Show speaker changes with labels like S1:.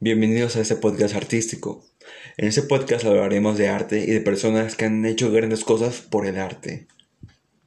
S1: Bienvenidos a este podcast artístico. En este podcast hablaremos de arte y de personas que han hecho grandes cosas por el arte.